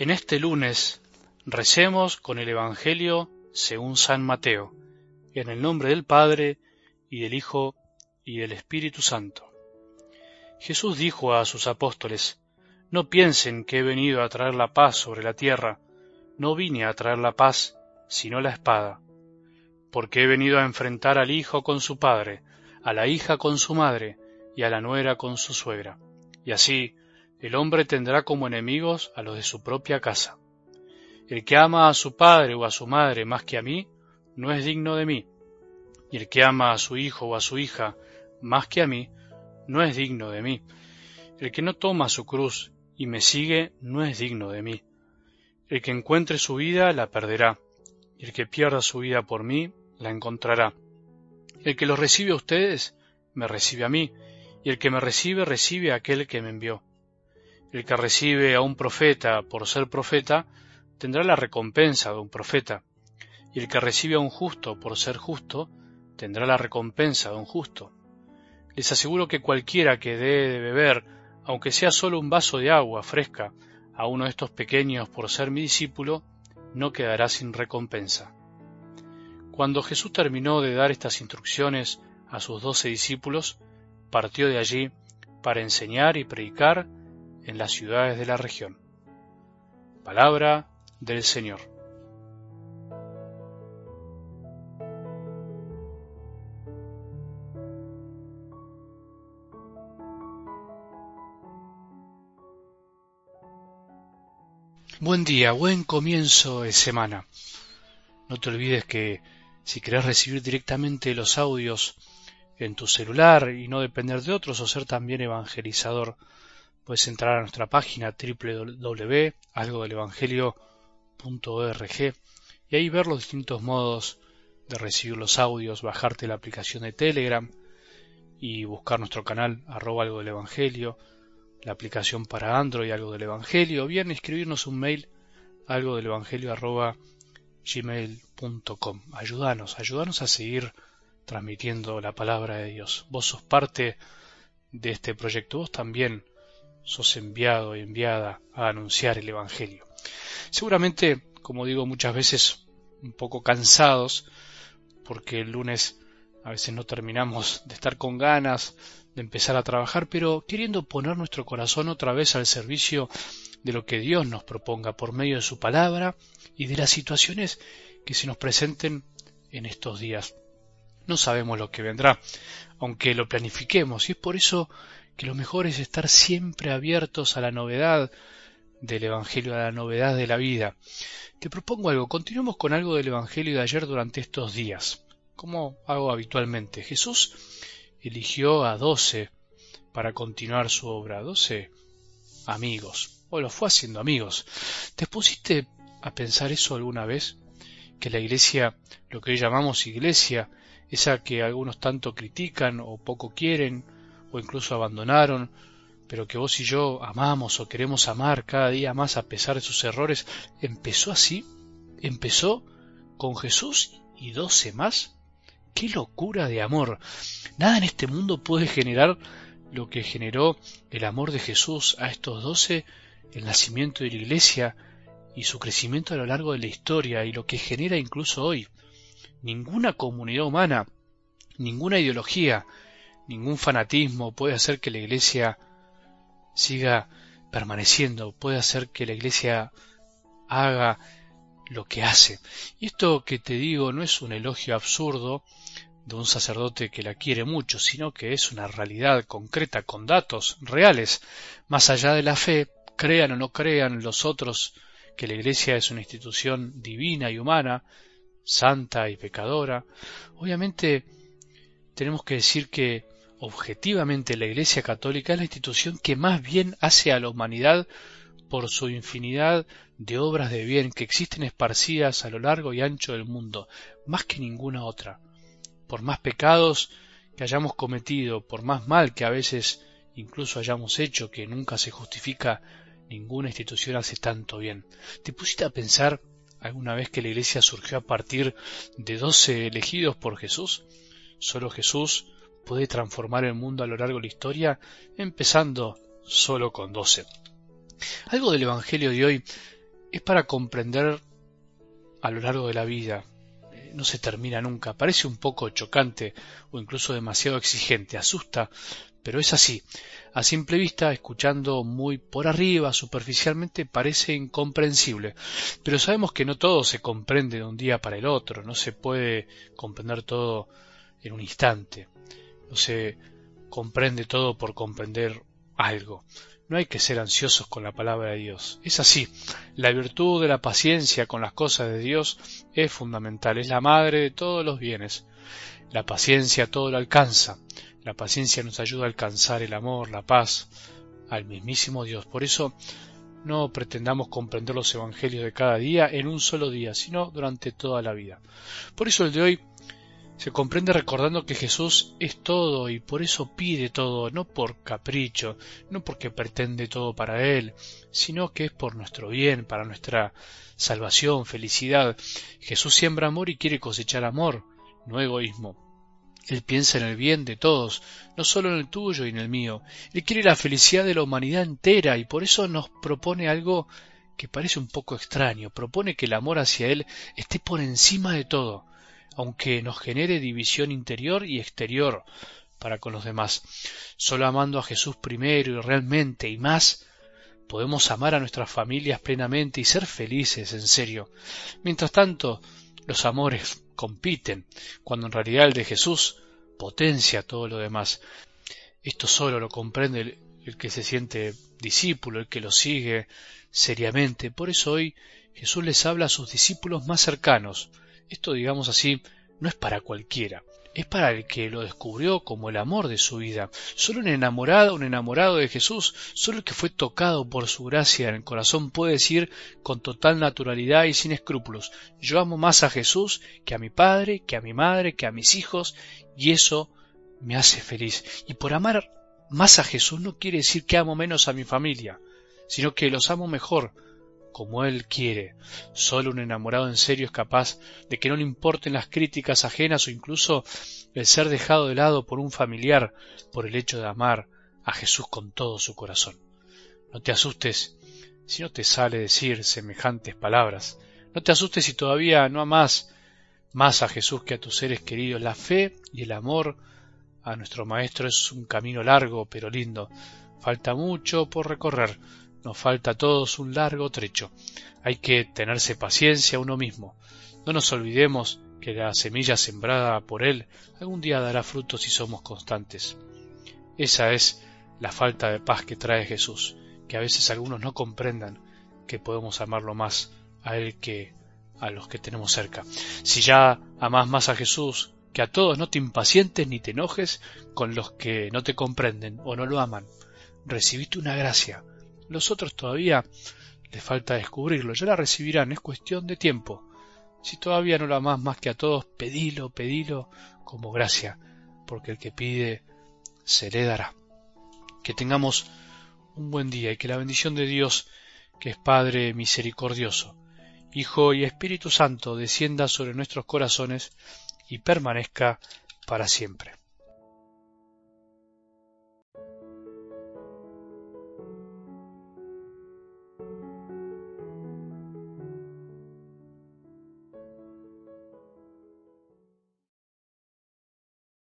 En este lunes recemos con el Evangelio según San Mateo, en el nombre del Padre, y del Hijo, y del Espíritu Santo. Jesús dijo a sus apóstoles, No piensen que he venido a traer la paz sobre la tierra, no vine a traer la paz, sino la espada, porque he venido a enfrentar al hijo con su padre, a la hija con su madre, y a la nuera con su suegra, y así el hombre tendrá como enemigos a los de su propia casa. El que ama a su padre o a su madre más que a mí, no es digno de mí, y el que ama a su hijo o a su hija más que a mí, no es digno de mí. El que no toma su cruz y me sigue, no es digno de mí. El que encuentre su vida, la perderá, y el que pierda su vida por mí, la encontrará. El que los recibe a ustedes, me recibe a mí, y el que me recibe, recibe a aquel que me envió. El que recibe a un profeta por ser profeta, tendrá la recompensa de un profeta, y el que recibe a un justo por ser justo, tendrá la recompensa de un justo. Les aseguro que cualquiera que dé de beber, aunque sea solo un vaso de agua fresca, a uno de estos pequeños por ser mi discípulo, no quedará sin recompensa. Cuando Jesús terminó de dar estas instrucciones a sus doce discípulos, partió de allí para enseñar y predicar en las ciudades de la región. Palabra del Señor. Buen día, buen comienzo de semana. No te olvides que si querés recibir directamente los audios en tu celular y no depender de otros o ser también evangelizador, puedes entrar a nuestra página www.algodelevangelio.org y ahí ver los distintos modos de recibir los audios, bajarte la aplicación de Telegram y buscar nuestro canal arroba algo del Evangelio, la aplicación para Android algo del Evangelio, o bien escribirnos un mail algo del Evangelio arroba gmail.com. Ayúdanos, ayúdanos a seguir transmitiendo la palabra de Dios. Vos sos parte de este proyecto, vos también sos enviado y enviada a anunciar el Evangelio. Seguramente, como digo muchas veces, un poco cansados, porque el lunes a veces no terminamos de estar con ganas de empezar a trabajar, pero queriendo poner nuestro corazón otra vez al servicio de lo que Dios nos proponga por medio de su palabra y de las situaciones que se nos presenten en estos días. No sabemos lo que vendrá, aunque lo planifiquemos, y es por eso que lo mejor es estar siempre abiertos a la novedad del Evangelio, a la novedad de la vida. Te propongo algo, continuemos con algo del Evangelio de ayer durante estos días, como hago habitualmente. Jesús eligió a doce para continuar su obra, doce amigos, o lo fue haciendo amigos. ¿Te pusiste a pensar eso alguna vez? Que la iglesia, lo que hoy llamamos iglesia, esa que algunos tanto critican o poco quieren, o incluso abandonaron, pero que vos y yo amamos o queremos amar cada día más a pesar de sus errores, empezó así, empezó con Jesús y doce más. ¡Qué locura de amor! Nada en este mundo puede generar lo que generó el amor de Jesús a estos doce, el nacimiento de la Iglesia y su crecimiento a lo largo de la historia y lo que genera incluso hoy. Ninguna comunidad humana, ninguna ideología, ningún fanatismo puede hacer que la Iglesia siga permaneciendo, puede hacer que la Iglesia haga lo que hace. Y esto que te digo no es un elogio absurdo de un sacerdote que la quiere mucho, sino que es una realidad concreta con datos reales. Más allá de la fe, crean o no crean los otros que la Iglesia es una institución divina y humana, santa y pecadora, obviamente tenemos que decir que objetivamente la Iglesia Católica es la institución que más bien hace a la humanidad por su infinidad de obras de bien que existen esparcidas a lo largo y ancho del mundo, más que ninguna otra. Por más pecados que hayamos cometido, por más mal que a veces incluso hayamos hecho, que nunca se justifica, ninguna institución hace tanto bien. ¿Te pusiste a pensar alguna vez que la Iglesia surgió a partir de doce elegidos por Jesús? Solo Jesús puede transformar el mundo a lo largo de la historia, empezando solo con doce. Algo del Evangelio de hoy es para comprender a lo largo de la vida. Eh, no se termina nunca. Parece un poco chocante o incluso demasiado exigente. Asusta, pero es así. A simple vista, escuchando muy por arriba, superficialmente, parece incomprensible. Pero sabemos que no todo se comprende de un día para el otro. No se puede comprender todo en un instante. No se comprende todo por comprender algo. No hay que ser ansiosos con la palabra de Dios. Es así. La virtud de la paciencia con las cosas de Dios es fundamental. Es la madre de todos los bienes. La paciencia todo lo alcanza. La paciencia nos ayuda a alcanzar el amor, la paz, al mismísimo Dios. Por eso no pretendamos comprender los evangelios de cada día en un solo día, sino durante toda la vida. Por eso el de hoy se comprende recordando que Jesús es todo y por eso pide todo, no por capricho, no porque pretende todo para Él, sino que es por nuestro bien, para nuestra salvación, felicidad. Jesús siembra amor y quiere cosechar amor, no egoísmo. Él piensa en el bien de todos, no solo en el tuyo y en el mío. Él quiere la felicidad de la humanidad entera y por eso nos propone algo que parece un poco extraño. Propone que el amor hacia Él esté por encima de todo aunque nos genere división interior y exterior para con los demás. Solo amando a Jesús primero y realmente y más, podemos amar a nuestras familias plenamente y ser felices en serio. Mientras tanto, los amores compiten, cuando en realidad el de Jesús potencia todo lo demás. Esto solo lo comprende el, el que se siente discípulo, el que lo sigue seriamente. Por eso hoy Jesús les habla a sus discípulos más cercanos, esto, digamos así, no es para cualquiera. Es para el que lo descubrió como el amor de su vida. Solo un enamorado, un enamorado de Jesús, solo el que fue tocado por su gracia en el corazón puede decir con total naturalidad y sin escrúpulos, yo amo más a Jesús que a mi padre, que a mi madre, que a mis hijos, y eso me hace feliz. Y por amar más a Jesús no quiere decir que amo menos a mi familia, sino que los amo mejor, como él quiere. Solo un enamorado en serio es capaz de que no le importen las críticas ajenas o incluso el ser dejado de lado por un familiar por el hecho de amar a Jesús con todo su corazón. No te asustes si no te sale decir semejantes palabras. No te asustes si todavía no amas más a Jesús que a tus seres queridos. La fe y el amor a nuestro Maestro es un camino largo pero lindo. Falta mucho por recorrer nos falta a todos un largo trecho. Hay que tenerse paciencia uno mismo. No nos olvidemos que la semilla sembrada por Él algún día dará frutos si somos constantes. Esa es la falta de paz que trae Jesús, que a veces algunos no comprendan que podemos amarlo más a Él que a los que tenemos cerca. Si ya amas más a Jesús que a todos, no te impacientes ni te enojes con los que no te comprenden o no lo aman. Recibiste una gracia, los otros todavía les falta descubrirlo, ya la recibirán, es cuestión de tiempo. Si todavía no lo amas más que a todos, pedilo, pedilo como gracia, porque el que pide se le dará. Que tengamos un buen día y que la bendición de Dios, que es Padre misericordioso, Hijo y Espíritu Santo, descienda sobre nuestros corazones y permanezca para siempre.